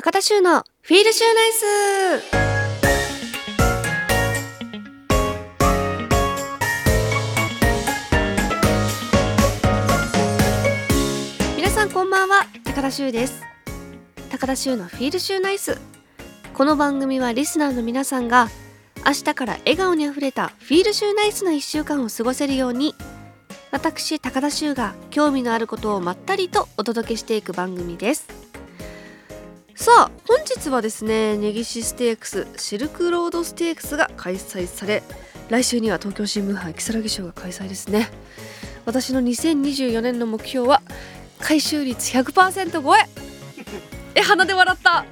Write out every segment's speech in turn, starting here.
高田修のフィールシューナイス。皆さんこんばんは高田修です。高田修のフィールシューナイス。この番組はリスナーの皆さんが明日から笑顔にあふれたフィールシューナイスな1週間を過ごせるように私高田修が興味のあることをまったりとお届けしていく番組です。さあ本日はですね根岸ステークスシルクロードステークスが開催され来週には東京新聞杯如月賞が開催ですね。私の2024年の目標は回収率100%超え。え鼻で笑った。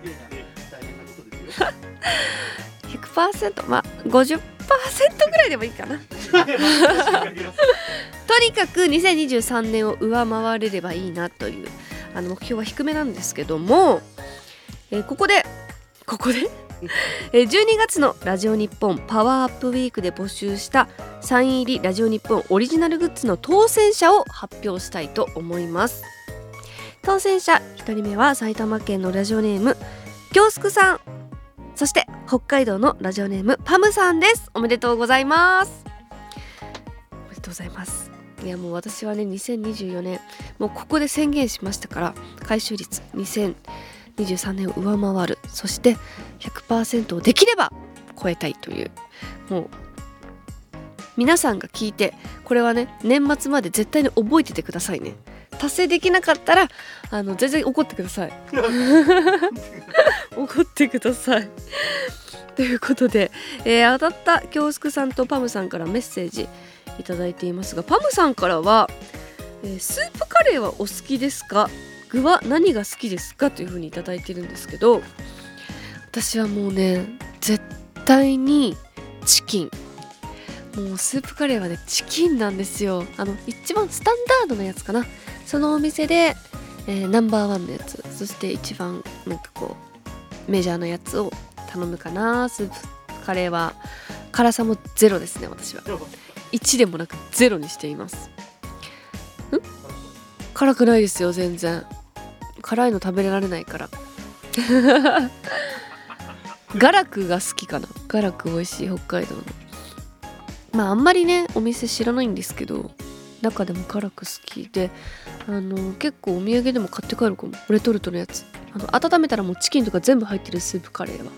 100%まあ50%ぐらいでもいいかな。とにかく2023年を上回れればいいなというあの目標は低めなんですけども、えーここでここで？えー12月のラジオ日本パワーアップウィークで募集したサイン入りラジオ日本オリジナルグッズの当選者を発表したいと思います。当選者1人目は埼玉県のラジオネーム京スクさん。そして北海道のラジオネームパムさんです。おめでとうございます。おめでとうございます。いやもう私はね2024年もうここで宣言しましたから回収率2023年を上回る。そして100%をできれば超えたいという。もう皆さんが聞いてこれはね年末まで絶対に覚えててくださいね。達成できなかったらあの全然怒ってください。怒ってください。ということで、えー当たった京介さんとパムさんからメッセージいただいていますがパムさんからは、えースープカレーはお好きですか？具は何が好きですかというふうにいただいてるんですけど私はもうね絶対にチキン。もうスープカレーはねチキンなんですよ。あの一番スタンダードなやつかな。そのお店で、えーナンバーワンのやつ。そして一番なんかこうメジャーなやつを頼むかな。スープカレーは辛さもゼロですね私は。1でもなくゼロにしています。ん？辛くないですよ全然。辛いの食べられないから。ガラクが好きかな。ガラク美味しい北海道の。まああんまりねお店知らないんですけど中でもガラク好きであの結構お土産でも買って帰るかも。レトルトのやつ。あの温めたらもうチキンとか全部入ってるスープカレーは。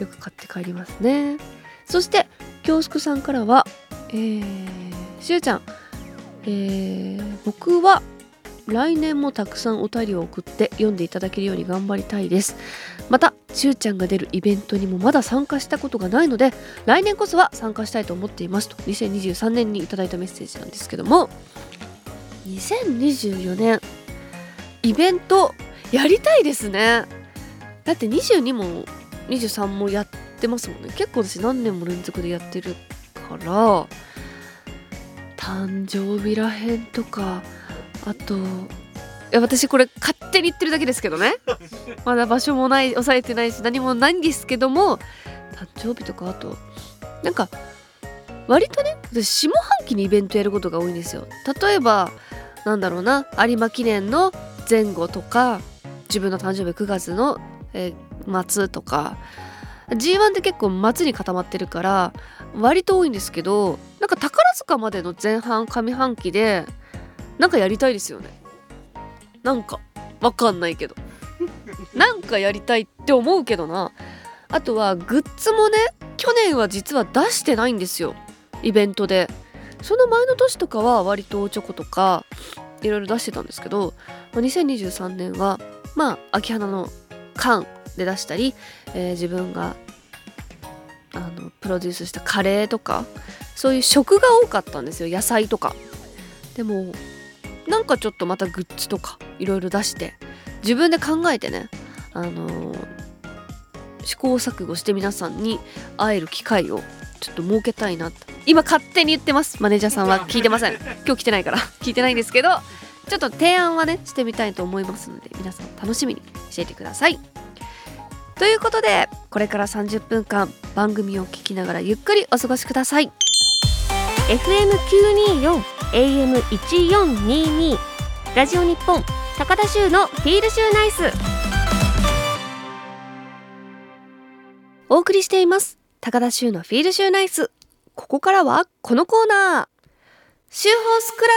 よく買って帰りますね。そして京介さんからはえー、しゅうちゃん。えー、僕は来年もたくさんお便りを送って読んでいただけるように頑張りたいです。またしゅうちゃんが出るイベントにもまだ参加したことがないので来年こそは参加したいと思っていますと2023年にいただいたメッセージなんですけども2024年イベントやりたいですね。だって22も23もやってますもんね。結構私何年も連続でやってるから誕生日らへんとかあといや私これ勝手に言ってるだけですけどね。まだ場所もない抑えてないし何もないんですけども誕生日とかあとなんか割とね私下半期にイベントやることが多いんですよ。例えばなんだろうな有馬記念の前後とか自分の誕生日9月の、えー末とか G1 って結構末に固まってるから割と多いんですけどなんか宝塚までの前半上半期でなんかやりたいですよね。なんかわかんないけど。なんかやりたいって思うけどな。あとはグッズもね去年は実は出してないんですよ。イベントで。その前の年とかは割とおチョコとかいろいろ出してたんですけど2023年はまあ秋花の缶で出したり、えー自分があのプロデュースしたカレーとかそういう食が多かったんですよ。野菜とか。でもなんかちょっとまたグッズとかいろいろ出して自分で考えてねあのー試行錯誤して皆さんに会える機会をちょっと設けたいなと。今勝手に言ってます。マネージャーさんは 聞いてません。今日来てないから。聞いてないんですけどちょっと提案はねしてみたいと思いますので皆さん楽しみにしていてください。ということでこれから30分間番組を聞きながらゆっくりお過ごしください FM924 AM1422 ラジオ日本高田州のフィールシューナイス。お送りしています高田修のフィールシューナイス。ここからはこのコーナー。シューホースクラ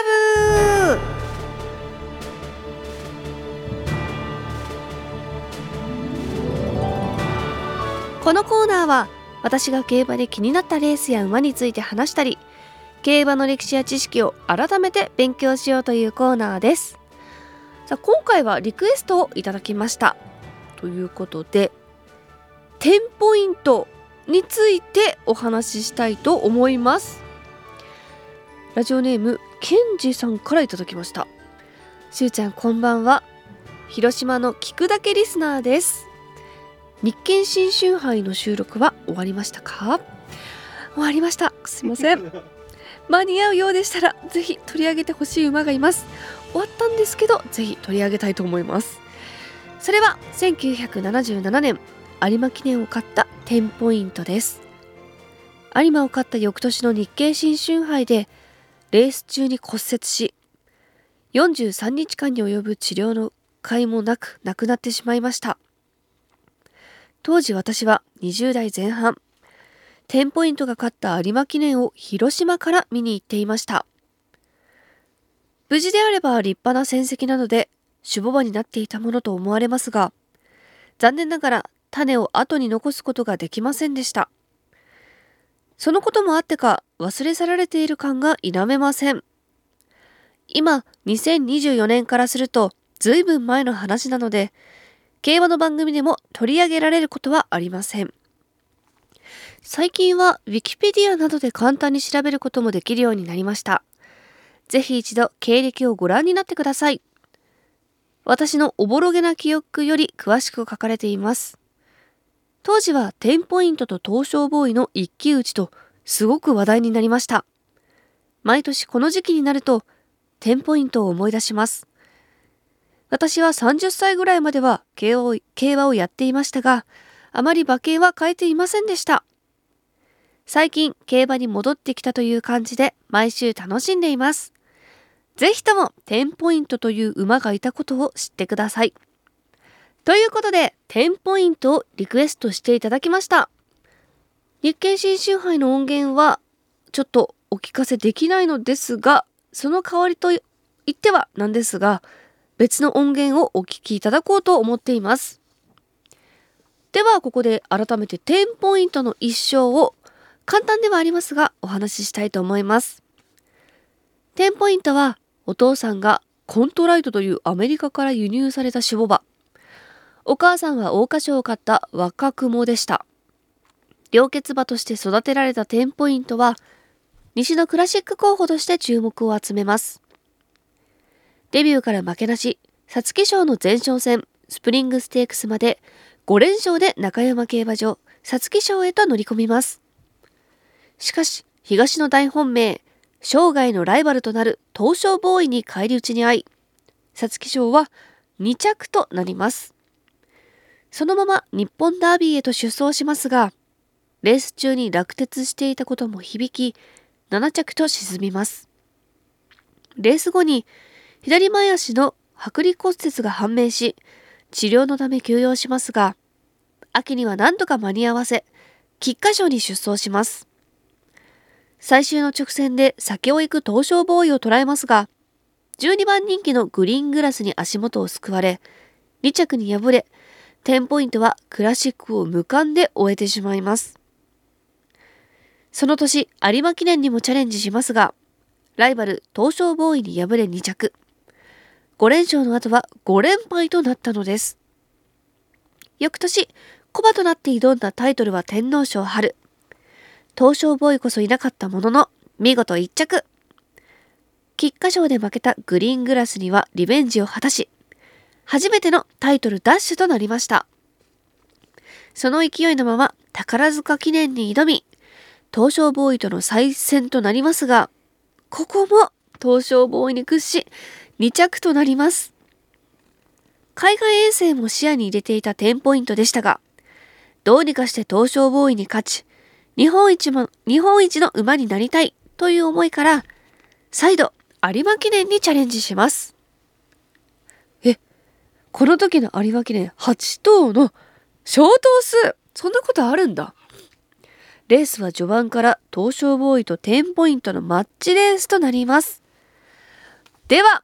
ブ。このコーナーは私が競馬で気になったレースや馬について話したり競馬の歴史や知識を改めて勉強しようというコーナーです。さあ今回はリクエストをいただきました。ということでテンポイントについてお話ししたいと思います。ラジオネームケンジさんからいただきました。しゅうちゃんこんばんは。広島の聞くだけリスナーです。日経新春杯の収録は終わりましたか？終わりました。すいません。間に合うようでしたらぜひ取り上げてほしい馬がいます。終わったんですけどぜひ取り上げたいと思います。それは1977年有馬記念を買った10ポイントです。有馬を勝った翌年の日経新春杯でレース中に骨折し43日間に及ぶ治療の甲斐もなく亡くなってしまいました。当時私は20代前半。10ポイントが勝った有馬記念を広島から見に行っていました。無事であれば立派な戦績なので守護馬になっていたものと思われますが残念ながら種を後に残すことができませんでした。そのこともあってか忘れ去られている感が否めません。今2024年からすると随分前の話なので競馬の番組でも取り上げられることはありません。最近は Wikipedia などで簡単に調べることもできるようになりましたぜひ一度経歴をご覧になってください。私のおぼろげな記憶より詳しく書かれています。当時は10ポイントと東証ボーイの一騎打ちとすごく話題になりました。毎年この時期になると10ポイントを思い出します。私は30歳ぐらいまでは競馬を競馬をやっていましたが、あまり馬券は変えていませんでした。最近競馬に戻ってきたという感じで毎週楽しんでいます。ぜひとも10ポイントという馬がいたことを知ってください。ということで、10ポイントをリクエストしていただきました。日経新春杯の音源はちょっとお聞かせできないのですが、その代わりと言ってはなんですが、別の音源をお聞きいただこうと思っています。では、ここで改めて10ポイントの一生を簡単ではありますがお話ししたいと思います。10ポイントはお父さんがコントライトというアメリカから輸入された守護馬。お母さんは桜花賞を買った若雲でした。良血馬として育てられた10ポイントは、西のクラシック候補として注目を集めます。デビューから負けなし、皐月賞の前哨戦、スプリングステークスまで5連勝で中山競馬場、皐月賞へと乗り込みます。しかし、東の大本命、生涯のライバルとなる東証ボーイに返り討ちに遭い、皐月賞は2着となります。そのまま日本ダービーへと出走しますが、レース中に落鉄していたことも響き、7着と沈みます。レース後に左前足の剥離骨折が判明し、治療のため休養しますが、秋には何とか間に合わせ、菊花賞に出走します。最終の直線で先を行く東証ボーイを捉えますが、12番人気のグリーングラスに足元を救われ、2着に敗れ、10ポイントはクラシックを無冠で終えてしまいます。その年、有馬記念にもチャレンジしますが、ライバル東証ボーイに敗れ2着。5連勝の後は5連敗となったのです。翌年、コバとなって挑んだタイトルは天皇賞春。東証ボーイこそいなかったものの、見事一着。菊花賞で負けたグリーングラスにはリベンジを果たし、初めてのタイトルダッシュとなりました。その勢いのまま宝塚記念に挑み、東証ボーイとの再戦となりますが、ここも東証ボーイに屈し、2着となります。海外遠征も視野に入れていた10ポイントでしたが、どうにかして東証ボーイに勝ち、日本一も、日本一の馬になりたいという思いから、再度有馬記念にチャレンジします。え、この時の有馬記念8頭のショート数そんなことあるんだ。レースは序盤から東証ボーイと10ポイントのマッチレースとなります。では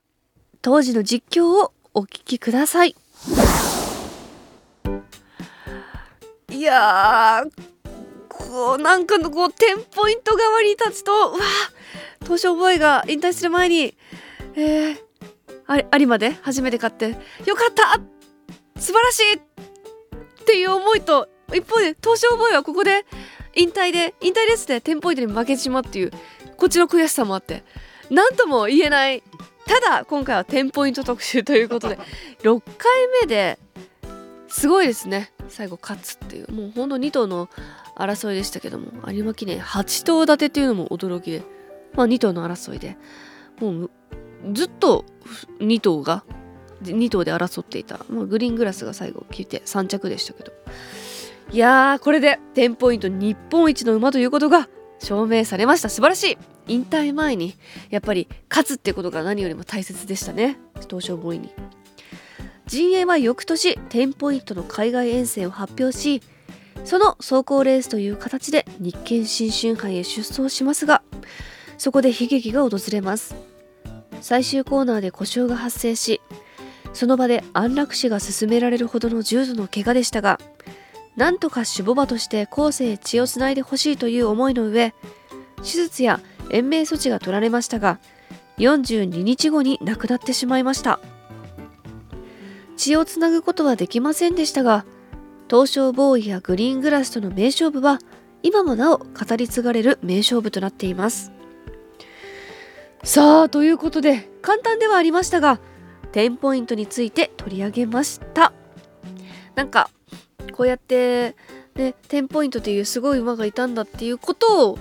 当時の実況をお聞きください。いやこうなんかのこう10ポイント代わりに立つとうわ東証ボーイが引退する前にえー、あ有馬で初めて勝ってよかった。素晴らしいっていう思いと一方で東証ボーイはここで引退で引退レースで10ポイントに負けてしまうっていう。こっちの悔しさもあって。何とも言えない。ただ今回は10ポイント特集ということで。6回目ですごいですね。最後勝つっていう。もうほんと2頭の争いでしたけども有馬記念8頭立てっていうのも驚きでまあ2頭の争いでもうずっと2頭が2頭で争っていた、まあ、グリーングラスが最後聞いて3着でしたけど。いやーこれで10ポイント日本一の馬ということが証明されました。素晴らしい。引退前にやっぱり勝つってことが何よりも大切でしたね。東証ボーイに。陣営は翌年10ポイントの海外遠征を発表しその走行レースという形で日経新春杯へ出走しますがそこで悲劇が訪れます。最終コーナーで故障が発生しその場で安楽死が進められるほどの重度の怪我でしたがなんとか守護馬として後世へ血をつないでほしいという思いの上手術や延命措置が取られましたが42日後に亡くなってしまいました。血をつなぐことはできませんでしたが東証ボーイやグリーングラスとの名勝負は今もなお語り継がれる名勝負となっています。さあということで簡単ではありましたが10ポイントについて取り上げました。なんかこうやってね10ポイントというすごい馬がいたんだっていうことを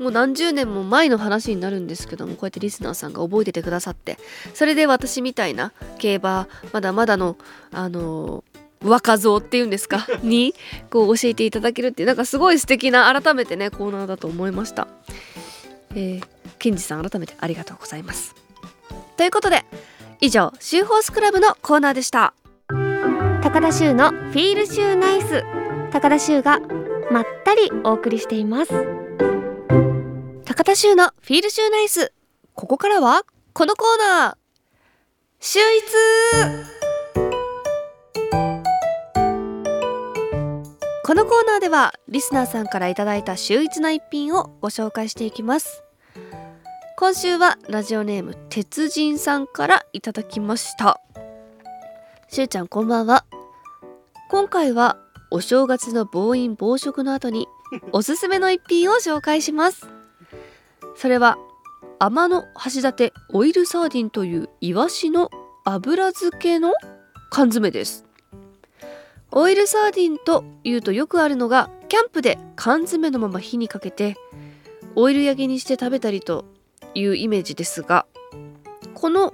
もう何十年も前の話になるんですけどもこうやってリスナーさんが覚えててくださって。それで私みたいな競馬まだまだのあの若造っていうんですか？にこう教えていただけるっていうなんかすごい素敵な改めてねコーナーだと思いました。えー、ケンジさん改めてありがとうございます。ということで以上シューホースクラブのコーナーでした。高田修のフィールシューナイス。高田修がまったりお送りしています。高田修のフィールシューナイス。ここからはこのコーナー。秀逸このコーナーではリスナーさんからいただいた秀逸な一品をご紹介していきます。今週はラジオネーム鉄人さんからいただきました。しゅうちゃんこんばんは。今回はお正月の暴飲暴食の後に おすすめの一品を紹介します。それは天の橋立オイルサーディンというイワシの油漬けの缶詰ですオイルサーディンというとよくあるのがキャンプで缶詰のまま火にかけてオイル焼きにして食べたりというイメージですがこの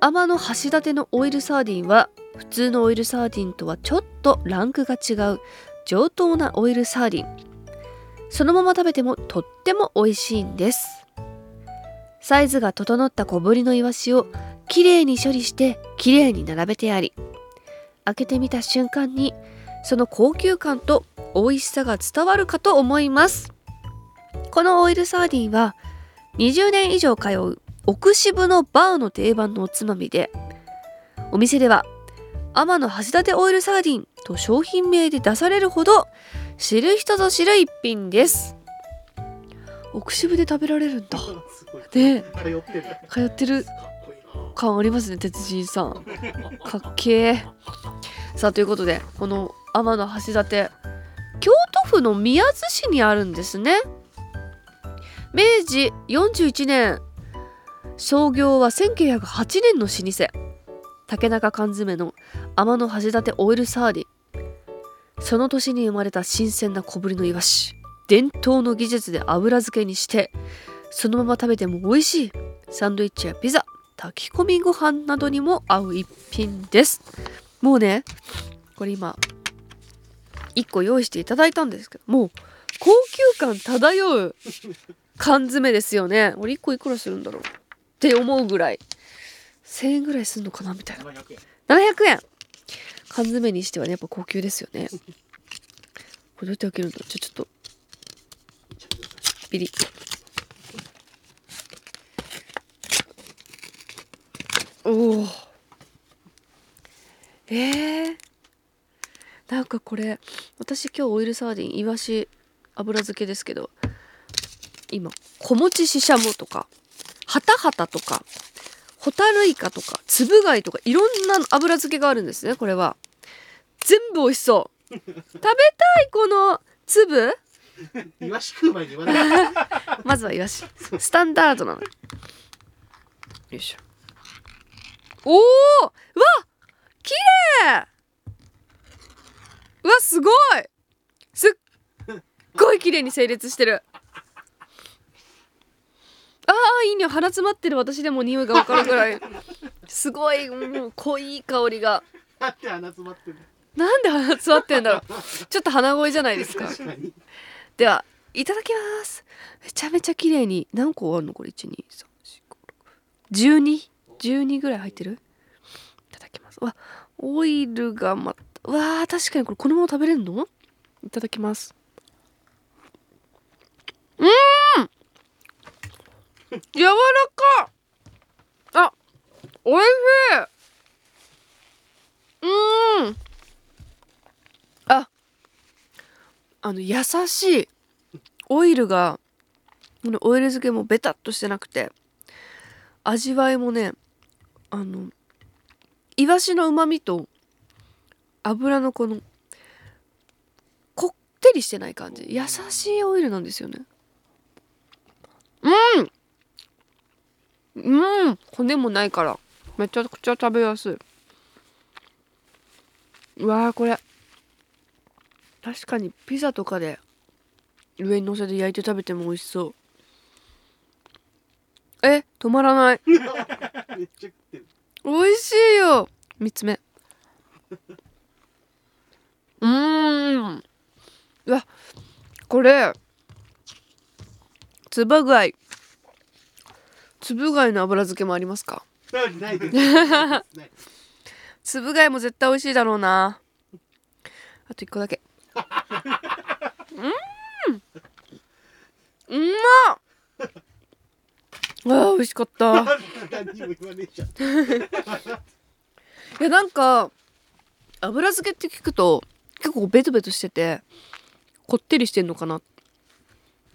天の橋立のオイルサーディンは普通のオイルサーディンとはちょっとランクが違う上等なオイルサーディン。そのまま食べてもとっても美味しいんです。サイズが整った小ぶりのイワシをきれいに処理してきれいに並べてあり開けてみた瞬間にその高級感と美味しさが伝わるかと思います。このオイルサーディンは20年以上通う奥渋のバーの定番のおつまみでお店では天の橋立オイルサーディンと商品名で出されるほど知る人ぞ知る一品です。奥渋で食べられるんだ。ね。通ってる感ありますね鉄人さん。かっけえ。さあということでこの天の橋立京都府の宮津市にあるんですね。明治41年創業は1908年の老舗。竹中缶詰の天の橋立オイルサーディ。その年に生まれた新鮮な小ぶりのイワシ。伝統の技術で油漬けにしてそのまま食べても美味しいサンドイッチやピザ。炊き込みご飯などにも合う一品です。もうねこれ今1個用意していただいたんですけどもう高級感漂う缶詰ですよね。俺1個いくらするんだろう？って思うぐらい。1000円ぐらいするのかなみたいな。700円。缶詰にしてはねやっぱ高級ですよね。これどうやって開けるんだちょちょっと。ビリ。ッおおえー、なんかこれ私今日オイルサーディンイワシ油漬けですけど今小餅ししゃもとかハタハタとかホタルイカとかつぶ貝とかいろんな油漬けがあるんですねこれは。全部美味しそう。食べたいこの粒。イワシ食う前に言わない。まずはイワシ。スタンダードなの。よいしょおおうわ綺麗。うわすごい。すっごい綺麗に整列してる。あーいい匂い鼻詰まってる。私でも匂いがわかるぐらい。すごいもう濃い香りが。だって鼻詰まってるなんで鼻詰まってんだろう。ちょっと鼻声じゃないですか。ではいただきます。めちゃめちゃ綺麗に。何個あるの？これ12ぐらい入ってる？いただきます。わオイルがまたわー確かにこれこのまま食べれるの？いただきます。うーん！柔らか！あおいしい！うん！ああの優しいオイルがこのオイル漬けもベタっとしてなくて味わいもねあのイワシの旨味と油のこのこってりしてない感じ。優しいオイルなんですよね。うん！うん！骨もないから。めちゃくちゃ食べやすい。うわーこれ。確かにピザとかで上に乗せて焼いて食べても美味しそう。え？止まらない。めっちゃ食ってる。美味しいよ。三つ目。うーん。うわこれつば貝。つぶ貝の油漬けもありますか？つぶ貝も絶対美味しいだろうな。あと一個だけ。うん。うまっ。あー美味しかった。い何にも言わねえじゃん。やなんか油漬けって聞くと結構ベトベトしててこってりしてんのかなって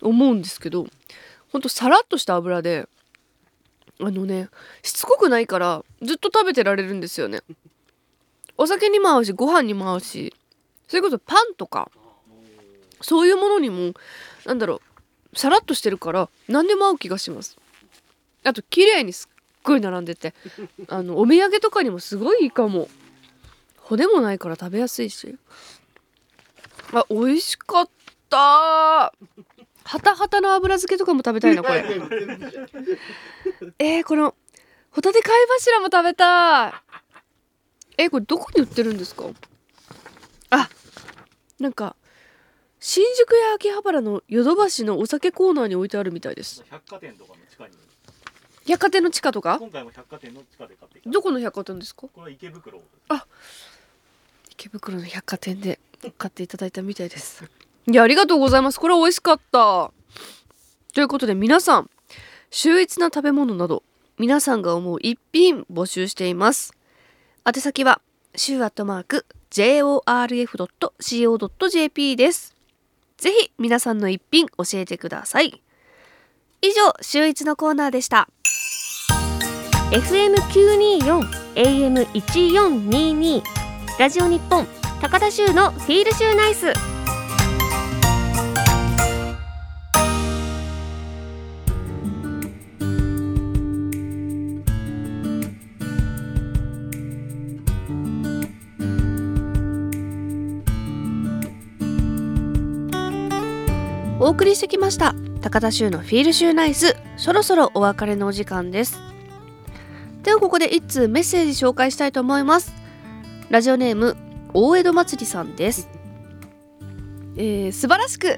思うんですけどほんとさらっとした油であのねしつこくないからずっと食べてられるんですよね。お酒にも合うしご飯にも合うしそれこそパンとかそういうものにもなんだろうさらっとしてるから何でも合う気がします。あと綺麗にすごい並んでて。あのお土産とかにもすごいいいかも。骨もないから食べやすいし。あ美味しかった。はたはたの油漬けとかも食べたいなこれ。えー、このホタテ貝柱も食べたい。えー、これどこに売ってるんですか？あ。なんか新宿や秋葉原のヨドバシのお酒コーナーに置いてあるみたいです。百貨店とかの地下に百貨店の地下とか？今回も百貨店の地下で買ってきた。どこの百貨店ですか？これは池袋池袋の百貨店で買っていただいたみたいです。いやありがとうございます。これ美味しかった。ということで皆さん秀逸な食べ物など皆さんが思う一品募集しています。宛先は週アットマーク jorf.co.jp です。ぜひ皆さんの一品教えてください。以上週一のコーナーでした FM924 AM1422 ラジオ日本高田州のフィールシューナイス。お送りしてきました。高田州のフィールシューナイス。そろそろお別れのお時間です。ではここで一通メッセージ紹介したいと思います。ラジオネーム大江戸祭りさんです。えー、素晴らしく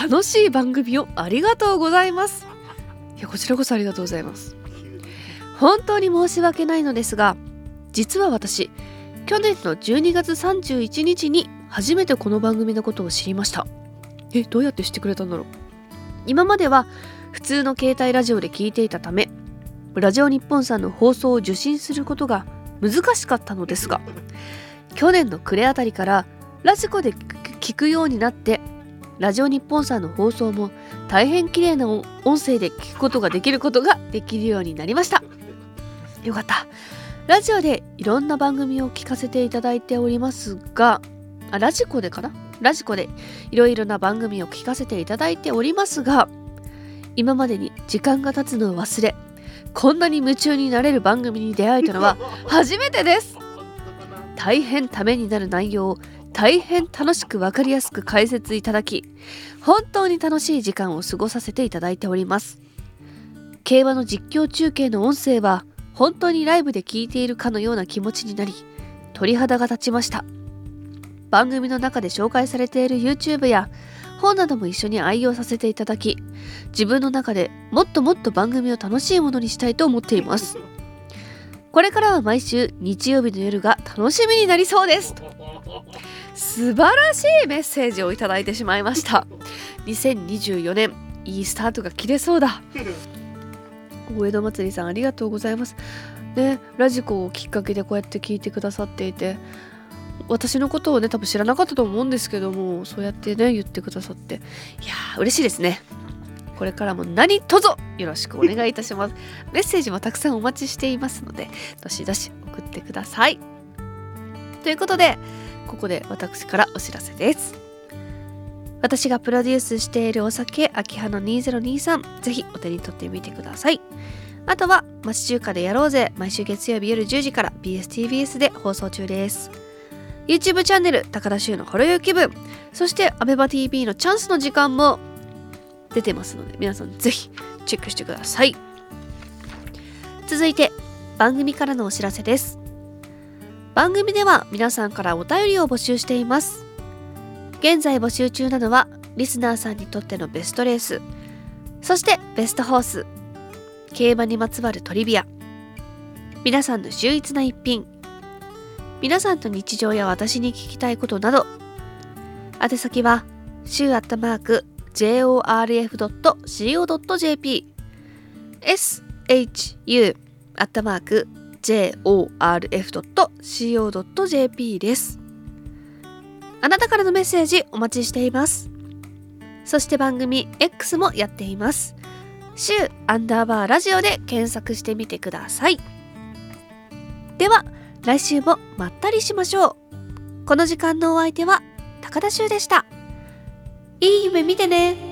楽しい番組をありがとうございます。いやこちらこそありがとうございます。本当に申し訳ないのですが実は私去年の12月31日に初めてこの番組のことを知りました。えどうやって知ってくれたんだろう？今までは普通の携帯ラジオで聞いていたためラジオ日本さんの放送を受信することが難しかったのですが去年の暮れあたりからラジコで聞くようになってラジオ日本さんの放送も大変綺麗な音声で聞くことができることができるようになりました。よかった。ラジオでいろんな番組を聞かせていただいておりますがあラジコでかな？ラジコでいろいろな番組を聞かせていただいておりますが今までに時間が経つのを忘れこんなに夢中になれる番組に出会えたのは 初めてです。大変ためになる内容を大変楽しく分かりやすく解説いただき本当に楽しい時間を過ごさせていただいております。競馬の実況中継の音声は本当にライブで聞いているかのような気持ちになり鳥肌が立ちました。番組の中で紹介されている YouTube や本なども一緒に愛用させていただき自分の中でもっともっと番組を楽しいものにしたいと思っています。これからは毎週日曜日の夜が楽しみになりそうです。素晴らしいメッセージをいただいてしまいました。2024年いいスタートが切れそうだ。大江戸祭りさんありがとうございます。ねラジコをきっかけでこうやって聞いてくださっていて私のことをね多分知らなかったと思うんですけどもそうやってね言ってくださって。いやー嬉しいですね。これからも何卒よろしくお願いいたします。メッセージもたくさんお待ちしていますのでどしどし送ってください。ということでここで私からお知らせです。私がプロデュースしているお酒秋葉の2023ぜひお手に取ってみてください。あとは町中華でやろうぜ。毎週月曜日夜10時から BSTBS で放送中です。YouTube チャンネル高田修のほろよい気分そして ABEMATV のチャンスの時間も出てますので皆さんぜひチェックしてください。続いて番組からのお知らせです。番組では皆さんからお便りを募集しています。現在募集中なのはリスナーさんにとってのベストレース。そしてベストホース。競馬にまつわるトリビア。皆さんの秀逸な一品。皆さんと日常や私に聞きたいことなど宛先は週アットマーク jorf.co.jp shu アットマーク jorf.co.jp です。あなたからのメッセージお待ちしています。そして番組 X もやっています。週アンダーバーラジオで検索してみてください。では来週もまったりしましょう。この時間のお相手は高田修でした。いい夢見てね。